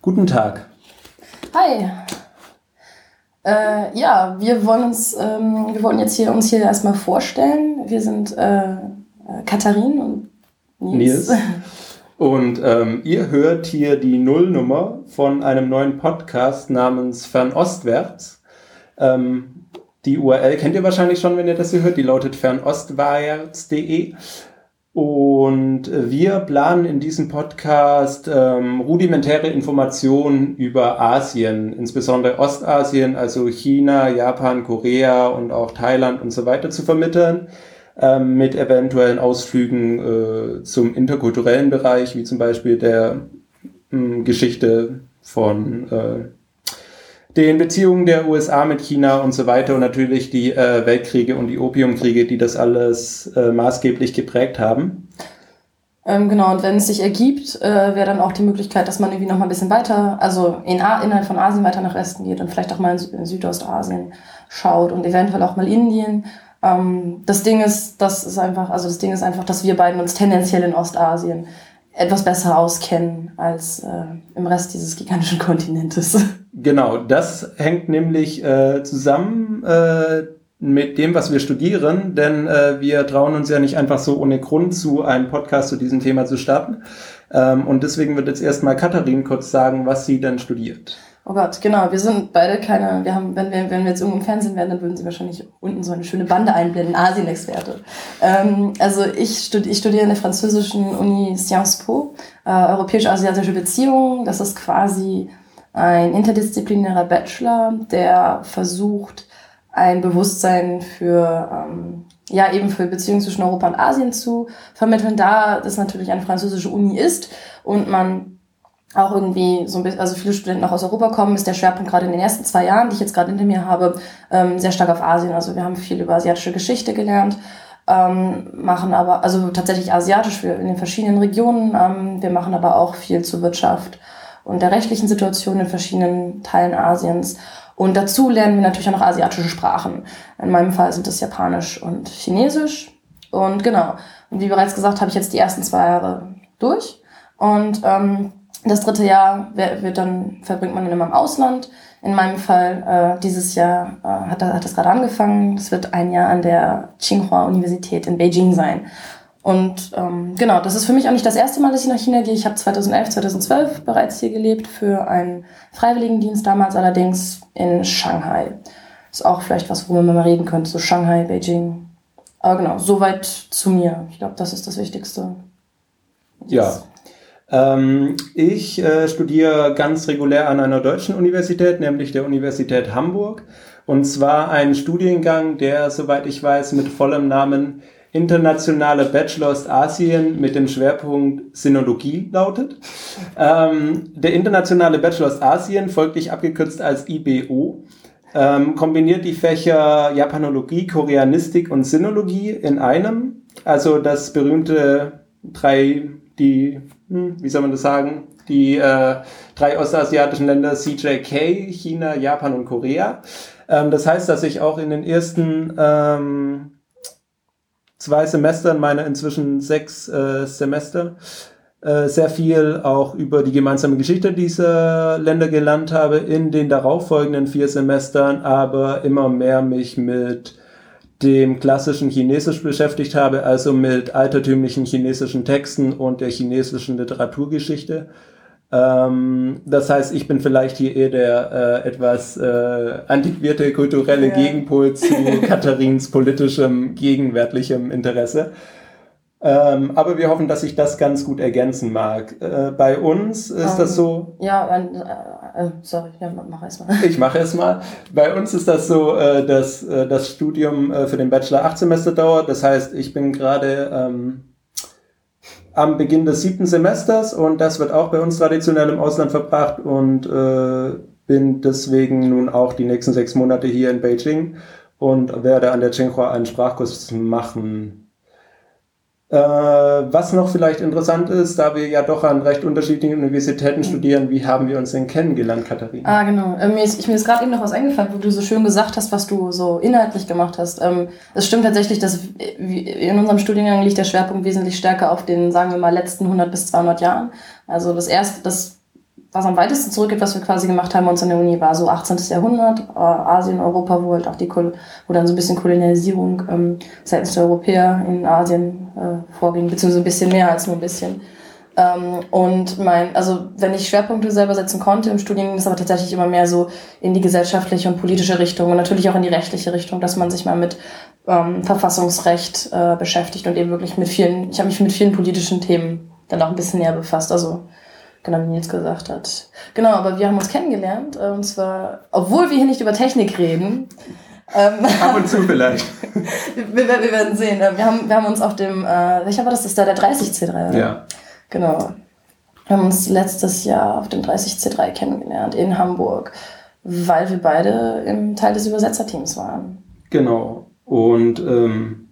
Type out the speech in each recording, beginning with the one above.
Guten Tag. Hi. Äh, ja, wir wollen uns, ähm, wir wollen jetzt hier uns hier erstmal vorstellen. Wir sind äh, Katharin und Nils. Nils. Und ähm, ihr hört hier die Nullnummer von einem neuen Podcast namens Fernostwärts. Ähm, die URL kennt ihr wahrscheinlich schon, wenn ihr das hier hört. Die lautet fernostwärts.de. Und wir planen in diesem Podcast ähm, rudimentäre Informationen über Asien, insbesondere Ostasien, also China, Japan, Korea und auch Thailand und so weiter zu vermitteln ähm, mit eventuellen Ausflügen äh, zum interkulturellen Bereich, wie zum Beispiel der mh, hm, Geschichte von äh, den Beziehungen der USA mit China und so weiter und natürlich die äh, Weltkriege und die Opiumkriege, die das alles äh, maßgeblich geprägt haben. Ähm, genau, und wenn es sich ergibt, äh, wäre dann auch die Möglichkeit, dass man irgendwie noch mal ein bisschen weiter, also in A innerhalb von Asien weiter nach Westen geht und vielleicht auch mal in, in Südostasien schaut und eventuell auch mal Indien ähm, das Ding ist, das ist einfach, also das Ding ist einfach, dass wir beiden uns tendenziell in Ostasien etwas besser auskennen als äh, im Rest dieses gigantischen Kontinentes. Genau, das hängt nämlich äh, zusammen äh, mit dem, was wir studieren, denn äh, wir trauen uns ja nicht einfach so ohne Grund zu, einen Podcast zu diesem Thema zu starten. Ähm, und deswegen wird jetzt erstmal Katharin kurz sagen, was sie denn studiert. Oh Gott, genau. Wir sind beide keine, wir haben, wenn wir, wenn wir jetzt irgendwo im Fernsehen wären, dann würden sie wahrscheinlich unten so eine schöne Bande einblenden, Asien-Experte. Ähm, also ich, studi ich studiere in der französischen Uni Sciences Po, äh, europäisch-asiatische Beziehungen. Das ist quasi ein interdisziplinärer Bachelor, der versucht, ein Bewusstsein für, ähm, ja, eben für Beziehungen zwischen Europa und Asien zu vermitteln, da das natürlich eine französische Uni ist und man auch irgendwie so ein bisschen, also viele Studenten auch aus Europa kommen, ist der Schwerpunkt gerade in den ersten zwei Jahren, die ich jetzt gerade hinter mir habe, ähm, sehr stark auf Asien. Also wir haben viel über asiatische Geschichte gelernt, ähm, machen aber, also tatsächlich asiatisch in den verschiedenen Regionen. Ähm, wir machen aber auch viel zur Wirtschaft und der rechtlichen Situation in verschiedenen Teilen Asiens. Und dazu lernen wir natürlich auch noch asiatische Sprachen. In meinem Fall sind das Japanisch und Chinesisch. Und genau. Und wie bereits gesagt, habe ich jetzt die ersten zwei Jahre durch. Und ähm, das dritte Jahr wird dann, verbringt man dann immer im Ausland. In meinem Fall äh, dieses Jahr äh, hat, hat das gerade angefangen. Es wird ein Jahr an der Tsinghua Universität in Beijing sein. Und ähm, genau, das ist für mich auch nicht das erste Mal, dass ich nach China gehe. Ich habe 2011, 2012 bereits hier gelebt für einen Freiwilligendienst, damals allerdings in Shanghai. Ist auch vielleicht was, worüber man mal reden könnte, so Shanghai, Beijing. Aber genau, soweit zu mir. Ich glaube, das ist das Wichtigste. Ja, ähm, ich äh, studiere ganz regulär an einer deutschen Universität, nämlich der Universität Hamburg. Und zwar einen Studiengang, der, soweit ich weiß, mit vollem Namen Internationale Bachelor Asien mit dem Schwerpunkt Sinologie lautet. Ähm, der Internationale Bachelor Asien, folglich abgekürzt als IBO, ähm, kombiniert die Fächer Japanologie, Koreanistik und Sinologie in einem. Also das berühmte drei, die wie soll man das sagen, die äh, drei ostasiatischen Länder CJK, China, Japan und Korea. Ähm, das heißt, dass ich auch in den ersten ähm, zwei Semestern meiner inzwischen sechs äh, Semester äh, sehr viel auch über die gemeinsame Geschichte dieser Länder gelernt habe, in den darauffolgenden vier Semestern aber immer mehr mich mit dem klassischen Chinesisch beschäftigt habe, also mit altertümlichen chinesischen Texten und der chinesischen Literaturgeschichte. Ähm, das heißt, ich bin vielleicht hier eher der äh, etwas äh, antiquierte kulturelle ja. Gegenpol zu Katharins politischem, gegenwärtigem Interesse. Ähm, aber wir hoffen, dass sich das ganz gut ergänzen mag. Äh, bei uns ist um, das so. Ähm, ja, äh, äh, sorry, ja, mach erst mal. Ich mache erst mal. Bei uns ist das so, äh, dass äh, das Studium äh, für den Bachelor acht Semester dauert. Das heißt, ich bin gerade ähm, am Beginn des siebten Semesters und das wird auch bei uns traditionell im Ausland verbracht und bin deswegen nun auch die nächsten sechs Monate hier in Beijing und werde an der Tsinghua einen Sprachkurs machen was noch vielleicht interessant ist, da wir ja doch an recht unterschiedlichen Universitäten studieren, wie haben wir uns denn kennengelernt, Katharina? Ah, genau. Äh, mir ist, mir ist gerade eben noch was eingefallen, wo du so schön gesagt hast, was du so inhaltlich gemacht hast. Ähm, es stimmt tatsächlich, dass in unserem Studiengang liegt der Schwerpunkt wesentlich stärker auf den, sagen wir mal, letzten 100 bis 200 Jahren. Also das erste, das was am weitesten zurückgeht, was wir quasi gemacht haben uns an der Uni, war so 18. Jahrhundert, äh, Asien, Europa, wo halt auch die, wo dann so ein bisschen Kolonialisierung ähm, seitens der Europäer in Asien äh, vorging, beziehungsweise ein bisschen mehr als nur ein bisschen. Ähm, und mein, also wenn ich Schwerpunkte selber setzen konnte im Studium, ist aber tatsächlich immer mehr so in die gesellschaftliche und politische Richtung und natürlich auch in die rechtliche Richtung, dass man sich mal mit ähm, Verfassungsrecht äh, beschäftigt und eben wirklich mit vielen, ich habe mich mit vielen politischen Themen dann auch ein bisschen näher befasst. Also genau wie Nils gesagt hat. Genau, aber wir haben uns kennengelernt äh, und zwar, obwohl wir hier nicht über Technik reden. Ähm, Ab und zu vielleicht. wir, wir, werden sehen. Äh, wir haben, wir haben uns auf dem, äh, ich habe das ist da der 30C3, oder? Ja. Genau. Wir haben uns letztes Jahr auf dem 30C3 kennengelernt in Hamburg, weil wir beide im Teil des Übersetzerteams waren. Genau. Und ähm,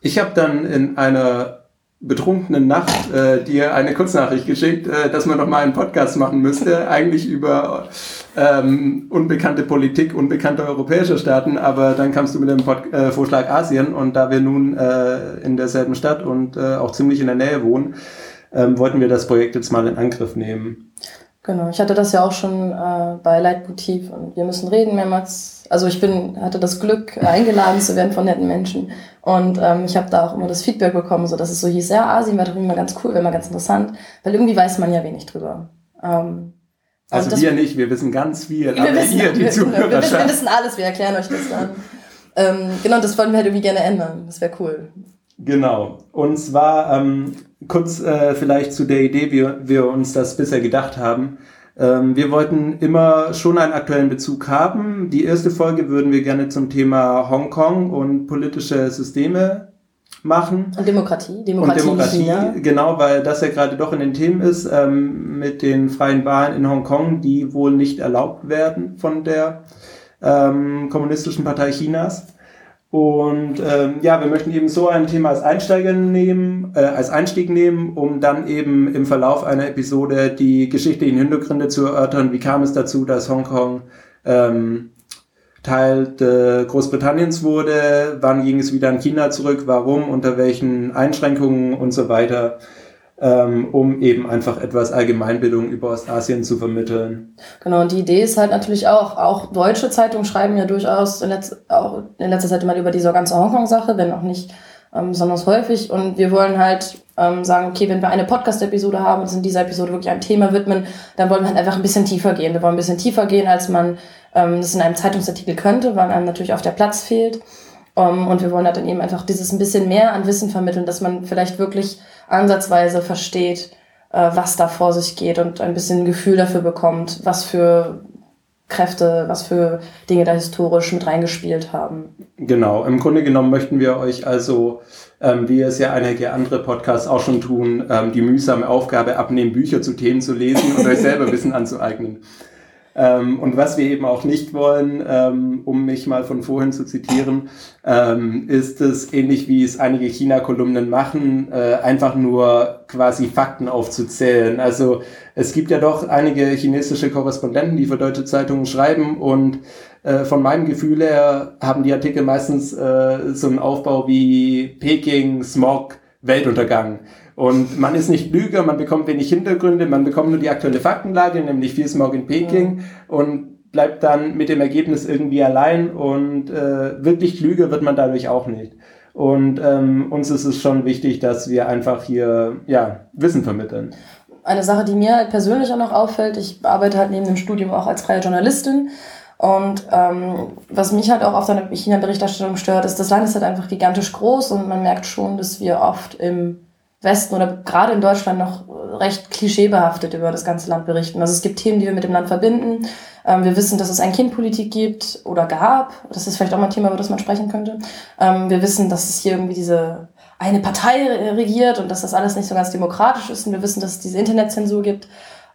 ich habe dann in einer betrunkenen Nacht äh, dir eine Kurznachricht geschickt, äh, dass man doch mal einen Podcast machen müsste, eigentlich über ähm, unbekannte Politik, unbekannte europäische Staaten, aber dann kamst du mit dem Pod äh, Vorschlag Asien und da wir nun äh, in derselben Stadt und äh, auch ziemlich in der Nähe wohnen, ähm, wollten wir das Projekt jetzt mal in Angriff nehmen. Genau, ich hatte das ja auch schon äh, bei Leitmotiv und wir müssen reden mehrmals. Also ich bin, hatte das Glück, eingeladen zu werden von netten Menschen. Und ähm, ich habe da auch immer das Feedback bekommen, so dass es so hieß, ja, Asien wäre doch immer ganz cool, wäre mal ganz interessant, weil irgendwie weiß man ja wenig drüber. Ähm, also das, wir nicht, wir wissen ganz viel, aber wir wissen, ihr, die wir, Zuhörerschaft. Wir wissen, wir wissen alles, wir erklären euch das dann. ähm, genau, das wollen wir halt irgendwie gerne ändern, das wäre cool. Genau. Und zwar ähm, kurz äh, vielleicht zu der Idee, wie wir uns das bisher gedacht haben. Ähm, wir wollten immer schon einen aktuellen Bezug haben. Die erste Folge würden wir gerne zum Thema Hongkong und politische Systeme machen. Und Demokratie. Demokratie, und Demokratie genau, weil das ja gerade doch in den Themen ist, ähm, mit den freien Wahlen in Hongkong, die wohl nicht erlaubt werden von der ähm, Kommunistischen Partei Chinas. Und ähm, ja, wir möchten eben so ein Thema als Einsteiger nehmen, äh, als Einstieg nehmen, um dann eben im Verlauf einer Episode die geschichtlichen Hintergründe zu erörtern. Wie kam es dazu, dass Hongkong ähm, Teil Großbritanniens wurde? Wann ging es wieder an China zurück? Warum? Unter welchen Einschränkungen und so weiter? Ähm, um eben einfach etwas Allgemeinbildung über Ostasien zu vermitteln. Genau, und die Idee ist halt natürlich auch, auch deutsche Zeitungen schreiben ja durchaus in, letz, auch in letzter Zeit immer über diese ganze Hongkong-Sache, wenn auch nicht ähm, besonders häufig. Und wir wollen halt ähm, sagen, okay, wenn wir eine Podcast-Episode haben und uns in dieser Episode wirklich einem Thema widmen, dann wollen wir halt einfach ein bisschen tiefer gehen. Wir wollen ein bisschen tiefer gehen, als man ähm, das in einem Zeitungsartikel könnte, weil einem natürlich auf der Platz fehlt. Um, und wir wollen halt dann eben einfach dieses ein bisschen mehr an Wissen vermitteln, dass man vielleicht wirklich ansatzweise versteht, äh, was da vor sich geht und ein bisschen ein Gefühl dafür bekommt, was für Kräfte, was für Dinge da historisch mit reingespielt haben. Genau, im Grunde genommen möchten wir euch also, ähm, wie es ja einige andere Podcasts auch schon tun, ähm, die mühsame Aufgabe abnehmen, Bücher zu Themen zu lesen und euch selber Wissen anzueignen. Ähm, und was wir eben auch nicht wollen, ähm, um mich mal von vorhin zu zitieren, ähm, ist es ähnlich wie es einige China-Kolumnen machen, äh, einfach nur quasi Fakten aufzuzählen. Also es gibt ja doch einige chinesische Korrespondenten, die für deutsche Zeitungen schreiben und äh, von meinem Gefühl her haben die Artikel meistens äh, so einen Aufbau wie Peking, Smog, Weltuntergang. Und man ist nicht Lüger, man bekommt wenig Hintergründe, man bekommt nur die aktuelle Faktenlage, nämlich viel Smog in Peking und bleibt dann mit dem Ergebnis irgendwie allein und äh, wirklich klüger wird man dadurch auch nicht. Und ähm, uns ist es schon wichtig, dass wir einfach hier ja, Wissen vermitteln. Eine Sache, die mir halt persönlich auch noch auffällt, ich arbeite halt neben dem Studium auch als freie Journalistin. Und ähm, was mich halt auch auf der China-Berichterstattung stört, ist, das Land ist halt einfach gigantisch groß und man merkt schon, dass wir oft im Westen oder gerade in Deutschland noch recht klischeebehaftet über das ganze Land berichten. Also es gibt Themen, die wir mit dem Land verbinden. Ähm, wir wissen, dass es ein Kindpolitik gibt oder gab. Das ist vielleicht auch mal ein Thema, über das man sprechen könnte. Ähm, wir wissen, dass es hier irgendwie diese eine Partei regiert und dass das alles nicht so ganz demokratisch ist. Und wir wissen, dass es diese Internetzensur gibt.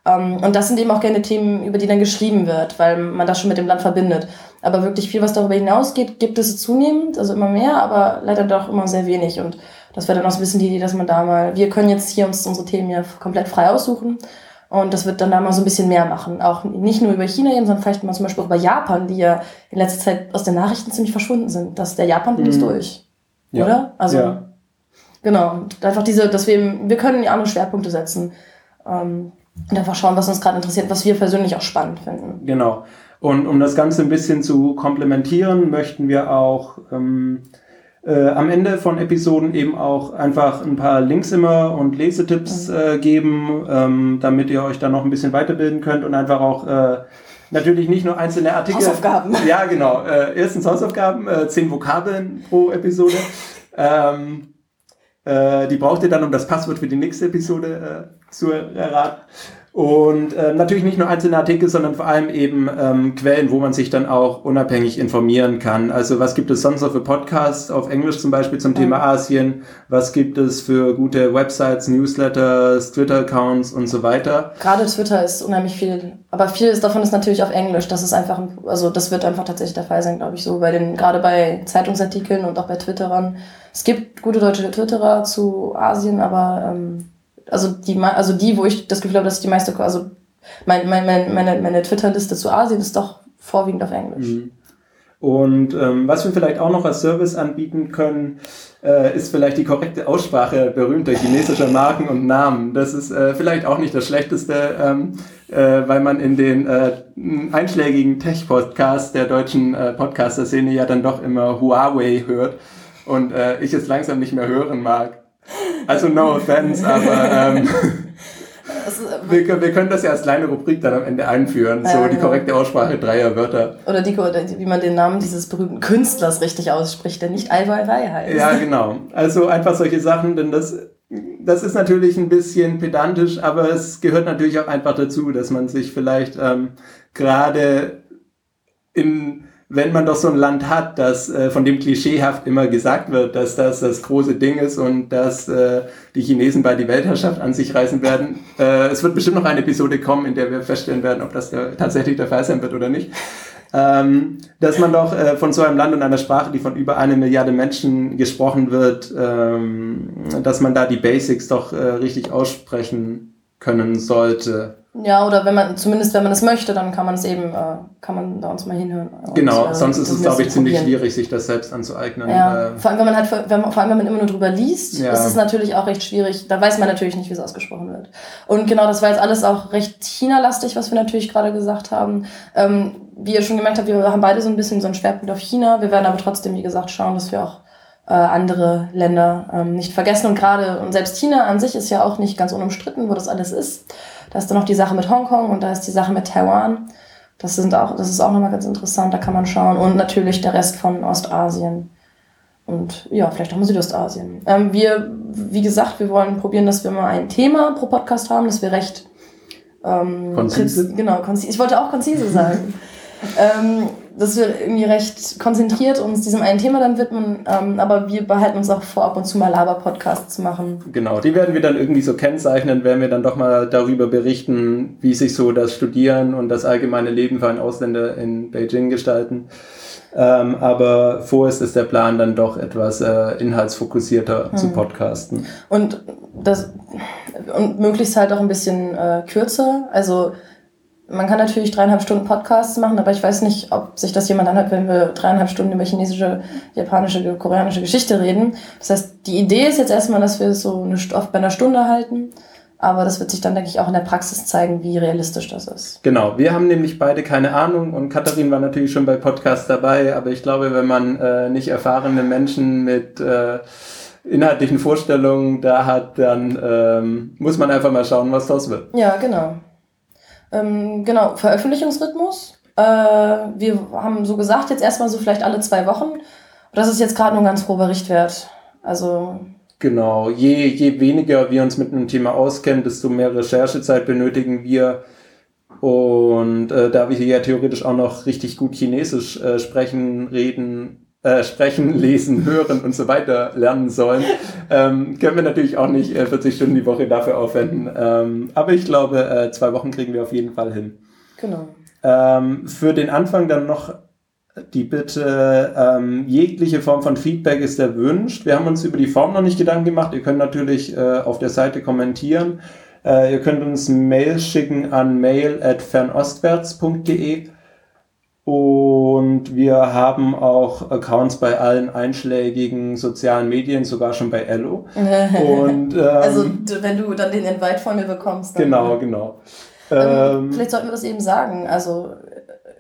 Ähm, und das sind eben auch gerne Themen, über die dann geschrieben wird, weil man das schon mit dem Land verbindet. Aber wirklich viel, was darüber hinausgeht, gibt es zunehmend, also immer mehr, aber leider doch immer sehr wenig. Und das wäre dann auch so ein bisschen die Idee, dass man da mal, wir können jetzt hier uns unsere Themen ja komplett frei aussuchen. Und das wird dann da mal so ein bisschen mehr machen. Auch nicht nur über China eben, sondern vielleicht mal zum Beispiel auch über Japan, die ja in letzter Zeit aus den Nachrichten ziemlich verschwunden sind. Dass der Japan-Boom mhm. ist durch. Ja. Oder? Also, ja. genau. Einfach diese, dass wir eben, wir können andere Schwerpunkte setzen. Ähm, Und einfach schauen, was uns gerade interessiert, was wir persönlich auch spannend finden. Genau. Und um das Ganze ein bisschen zu komplementieren, möchten wir auch ähm, äh, am Ende von Episoden eben auch einfach ein paar Links immer und Lesetipps mhm. äh, geben, ähm, damit ihr euch dann noch ein bisschen weiterbilden könnt und einfach auch äh, natürlich nicht nur einzelne Artikel. Hausaufgaben. Ja, genau. Äh, erstens Hausaufgaben, äh, zehn Vokabeln pro Episode. Ähm, äh, die braucht ihr dann, um das Passwort für die nächste Episode zu erraten. Und äh, natürlich nicht nur einzelne Artikel, sondern vor allem eben ähm, Quellen, wo man sich dann auch unabhängig informieren kann. Also was gibt es sonst noch für Podcasts auf Englisch zum Beispiel zum Thema Asien? Was gibt es für gute Websites, Newsletters, Twitter-Accounts und so weiter? Gerade Twitter ist unheimlich viel, aber vieles davon ist natürlich auf Englisch. Das ist einfach, also das wird einfach tatsächlich der Fall sein, glaube ich, so bei den, gerade bei Zeitungsartikeln und auch bei Twitterern. Es gibt gute deutsche Twitterer zu Asien, aber ähm, also die, also die, wo ich das Gefühl habe, dass die meiste, also mein, mein, mein, meine, meine Twitter-Liste zu Asien ist doch vorwiegend auf Englisch. Mhm. Und ähm, was wir vielleicht auch noch als Service anbieten können, äh, ist vielleicht die korrekte Aussprache berühmter chinesischer Marken und Namen. Das ist äh, vielleicht auch nicht das Schlechteste, ähm, äh, weil man in den äh, einschlägigen Tech-Podcasts der deutschen äh, Podcaster-Szene ja dann doch immer Huawei hört und äh, ich es langsam nicht mehr hören mag. Also no offense, aber ähm, wir, wir, können das ja als kleine Rubrik dann am Ende einführen. So die genau. korrekte Aussprache dreier Wörter. Oder die, wie man den Namen dieses berühmten Künstlers richtig ausspricht, der nicht Ai Weiwei heißt. Ja, genau. Also einfach solche Sachen, denn das, das ist natürlich ein bisschen pedantisch, aber es gehört natürlich auch einfach dazu, dass man sich vielleicht ähm, gerade in wenn man doch so ein Land hat, das äh, von dem klischeehaft immer gesagt wird, dass das das große Ding ist und dass äh, die Chinesen bei die Weltherrschaft an sich reißen werden. Äh, es wird bestimmt noch eine Episode kommen, in der wir feststellen werden, ob das der, tatsächlich der Fall sein wird oder nicht. Ähm, dass man doch äh, von so einem Land und einer Sprache, die von über eine Milliarde Menschen gesprochen wird, ähm, dass man da die Basics doch äh, richtig aussprechen können sollte. Ja, oder wenn man, zumindest wenn man es möchte, dann kann man es eben, äh, kann man da uns mal hinhören. Genau, und, äh, sonst ist es, glaube ich, ziemlich schwierig, sich das selbst anzueignen. Ja, äh, vor allem, wenn man halt, wenn, vor allem, wenn man immer nur drüber liest, ja. ist es natürlich auch recht schwierig. Da weiß man natürlich nicht, wie es ausgesprochen wird. Und genau, das war jetzt alles auch recht China-lastig, was wir natürlich gerade gesagt haben. Ähm, wie ihr schon gemerkt habt, wir haben beide so ein bisschen so einen Schwerpunkt auf China. Wir werden aber trotzdem, wie gesagt, schauen, dass wir auch äh, andere Länder ähm, nicht vergessen. Und gerade, und selbst China an sich ist ja auch nicht ganz unumstritten, wo das alles ist. Da ist dann noch die Sache mit Hongkong und da ist die Sache mit Taiwan. Das sind auch, das ist auch nochmal ganz interessant, da kann man schauen. Und natürlich der Rest von Ostasien. Und ja, vielleicht auch mal Südostasien. Ähm, wir, wie gesagt, wir wollen probieren, dass wir mal ein Thema pro Podcast haben, dass wir recht ähm, konzise. Genau, konzise. Ich wollte auch konzise sagen. ähm, dass wir irgendwie recht konzentriert uns diesem einen Thema dann widmen, ähm, aber wir behalten uns auch vor, ab und zu mal Laber-Podcasts zu machen. Genau, die werden wir dann irgendwie so kennzeichnen, werden wir dann doch mal darüber berichten, wie sich so das Studieren und das allgemeine Leben für einen Ausländer in Beijing gestalten. Ähm, aber vorerst ist der Plan dann doch etwas äh, inhaltsfokussierter hm. zu podcasten. Und das und möglichst halt auch ein bisschen äh, kürzer. Also man kann natürlich dreieinhalb Stunden Podcasts machen, aber ich weiß nicht, ob sich das jemand anhört, wenn wir dreieinhalb Stunden über chinesische, japanische, koreanische Geschichte reden. Das heißt, die Idee ist jetzt erstmal, dass wir es so eine, oft bei einer Stunde halten. Aber das wird sich dann, denke ich, auch in der Praxis zeigen, wie realistisch das ist. Genau, wir haben nämlich beide keine Ahnung und Katharin war natürlich schon bei Podcasts dabei, aber ich glaube, wenn man äh, nicht erfahrene Menschen mit äh, inhaltlichen Vorstellungen da hat, dann ähm, muss man einfach mal schauen, was das wird. Ja, genau. Ähm, genau, Veröffentlichungsrhythmus. Äh, wir haben so gesagt, jetzt erstmal so vielleicht alle zwei Wochen. Das ist jetzt gerade nur ein ganz grober Richtwert. Also. Genau, je, je weniger wir uns mit einem Thema auskennen, desto mehr Recherchezeit benötigen wir. Und äh, da wir hier ja theoretisch auch noch richtig gut Chinesisch äh, sprechen, reden, äh, sprechen, lesen, hören und so weiter lernen sollen, ähm, können wir natürlich auch nicht äh, 40 Stunden die Woche dafür aufwenden. Ähm, aber ich glaube, äh, zwei Wochen kriegen wir auf jeden Fall hin. Genau. Ähm, für den Anfang dann noch die Bitte, ähm, jegliche Form von Feedback ist erwünscht. Wir haben uns über die Form noch nicht Gedanken gemacht. Ihr könnt natürlich äh, auf der Seite kommentieren. Äh, ihr könnt uns Mail schicken an mail at fernostwärts.de Und wir haben auch Accounts bei allen einschlägigen sozialen Medien, sogar schon bei Ello. Und, ähm, also wenn du dann den Invite von mir bekommst. Dann, genau, genau. Ähm, vielleicht sollten wir das eben sagen. Also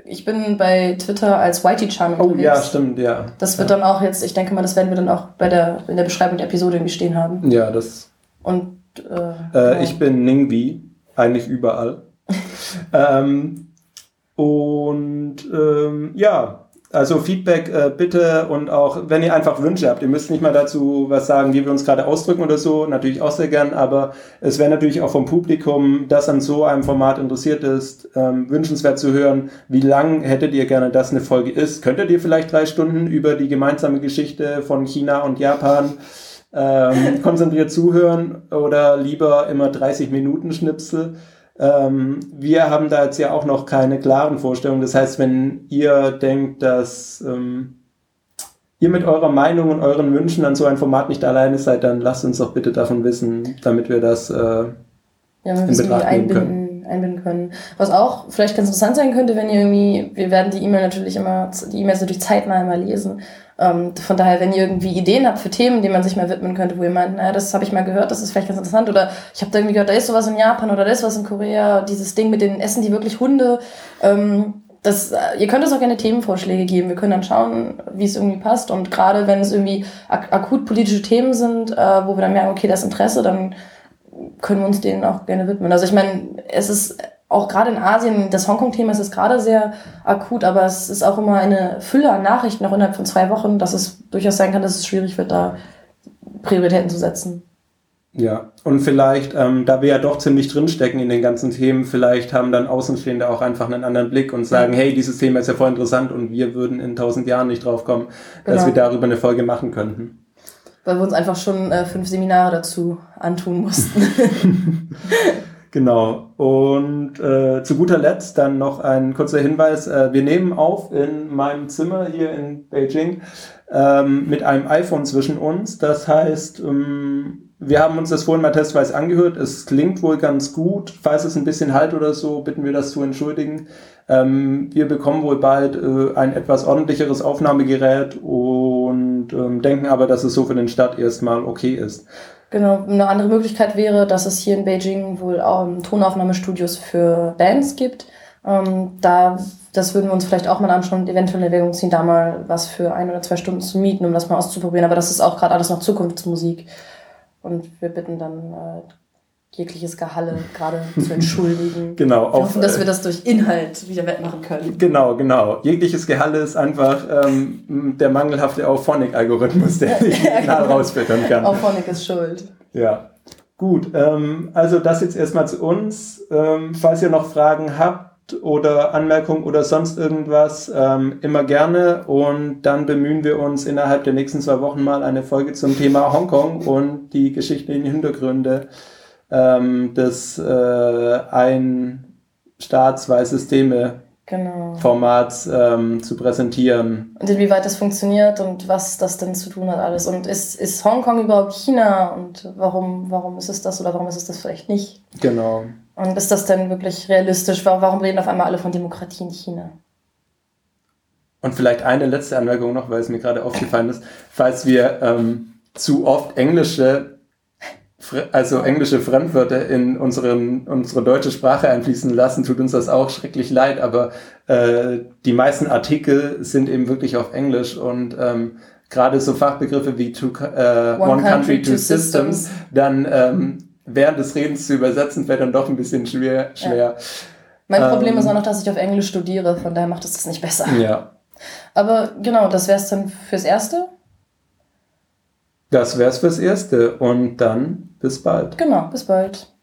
ich bin bei Twitter als Whitey-Chan unterwegs. Oh ja, stimmt, ja. Das wird ja. dann auch jetzt, ich denke mal, das werden wir dann auch bei der, in der Beschreibung der Episode irgendwie stehen haben. Ja, das. Und äh, äh, ich bin Ningbi, eigentlich überall. ähm, und ähm, ja, also Feedback äh, bitte und auch, wenn ihr einfach Wünsche habt, ihr müsst nicht mal dazu was sagen, wie wir uns gerade ausdrücken oder so, natürlich auch sehr gern, aber es wäre natürlich auch vom Publikum, das an so einem Format interessiert ist, ähm, wünschenswert zu hören, wie lang hättet ihr gerne, dass eine Folge ist. Könntet ihr vielleicht drei Stunden über die gemeinsame Geschichte von China und Japan ähm, konzentriert zuhören oder lieber immer 30 Minuten Schnipsel? Ähm, wir haben da jetzt ja auch noch keine klaren Vorstellungen. Das heißt, wenn ihr denkt, dass ähm, ihr mit eurer Meinung und euren Wünschen an so ein Format nicht alleine seid, dann lasst uns doch bitte davon wissen, damit wir das äh, ja, wir in Betracht nehmen können. einbinden können. Was auch vielleicht ganz interessant sein könnte, wenn ihr irgendwie, wir werden die E-Mail natürlich immer, die E-Mails natürlich zeitnah immer lesen. Ähm, von daher, wenn ihr irgendwie Ideen habt für Themen, denen man sich mal widmen könnte, wo ihr meint, naja, das habe ich mal gehört, das ist vielleicht ganz interessant, oder ich habe da irgendwie gehört, da ist sowas in Japan oder da ist was in Korea, dieses Ding mit den Essen die wirklich Hunde. Ähm, das, äh, ihr könnt uns auch gerne Themenvorschläge geben. Wir können dann schauen, wie es irgendwie passt. Und gerade wenn es irgendwie ak akut politische Themen sind, äh, wo wir dann merken, okay, das Interesse, dann können wir uns denen auch gerne widmen. Also ich meine, es ist auch gerade in Asien, das Hongkong-Thema ist gerade sehr akut, aber es ist auch immer eine Fülle an Nachrichten, auch innerhalb von zwei Wochen, dass es durchaus sein kann, dass es schwierig wird, da Prioritäten zu setzen. Ja, und vielleicht, ähm, da wir ja doch ziemlich drinstecken in den ganzen Themen, vielleicht haben dann Außenstehende auch einfach einen anderen Blick und sagen, ja. hey, dieses Thema ist ja voll interessant und wir würden in tausend Jahren nicht drauf kommen, genau. dass wir darüber eine Folge machen könnten. Weil wir uns einfach schon äh, fünf Seminare dazu antun mussten. Genau. Und äh, zu guter Letzt dann noch ein kurzer Hinweis. Äh, wir nehmen auf in meinem Zimmer hier in Beijing ähm, mit einem iPhone zwischen uns. Das heißt, ähm, wir haben uns das vorhin mal testweise angehört. Es klingt wohl ganz gut. Falls es ein bisschen halt oder so, bitten wir das zu entschuldigen. Ähm, wir bekommen wohl bald äh, ein etwas ordentlicheres Aufnahmegerät und ähm, denken aber, dass es so für den Start erstmal okay ist. Genau, eine andere Möglichkeit wäre, dass es hier in Beijing wohl auch Tonaufnahmestudios für Bands gibt. Ähm, da, das würden wir uns vielleicht auch mal anschauen und eventuell in Erwägung ziehen, da mal was für ein oder zwei Stunden zu mieten, um das mal auszuprobieren. Aber das ist auch gerade alles noch Zukunftsmusik. Und wir bitten dann äh, jegliches Gehalle gerade zu entschuldigen. genau. Wir hoffen, dass äh, wir das durch Inhalt wieder wettmachen können. Genau, genau. Jegliches Gehalle ist einfach ähm, der mangelhafte Auphonic-Algorithmus, der ja, genau. rausfiltern kann. Auphonic ist schuld. Ja. Gut, ähm, also das jetzt erstmal zu uns. Ähm, falls ihr noch Fragen habt oder Anmerkungen oder sonst irgendwas, ähm, immer gerne. Und dann bemühen wir uns innerhalb der nächsten zwei Wochen mal eine Folge zum Thema Hongkong und die geschichtlichen Hintergründe ähm, des äh, ein Staat, zwei Systeme genau. Formats ähm, zu präsentieren. Und inwieweit das funktioniert und was das denn zu tun hat alles. Und ist, ist Hongkong überhaupt China und warum, warum ist es das oder warum ist es das vielleicht nicht? Genau. Und ist das denn wirklich realistisch? Warum reden auf einmal alle von Demokratie in China? Und vielleicht eine letzte Anmerkung noch, weil es mir gerade aufgefallen ist. Falls wir ähm, zu oft englische also englische Fremdwörter in unseren, unsere deutsche Sprache einfließen lassen, tut uns das auch schrecklich leid, aber äh, die meisten Artikel sind eben wirklich auf Englisch und ähm, gerade so Fachbegriffe wie two, äh, One, One, Country, country Two, Systems, systems, dann ähm, während des Redens zu übersetzen, fällt dann doch ein bisschen schwer. schwer. Ja. Mein ähm, Problem ist auch noch, dass ich auf Englisch studiere, von daher macht es das nicht besser. Ja. Aber genau, das wäre es dann fürs Erste. Das wär's fürs Erste und dann bis bald. Genau, bis bald.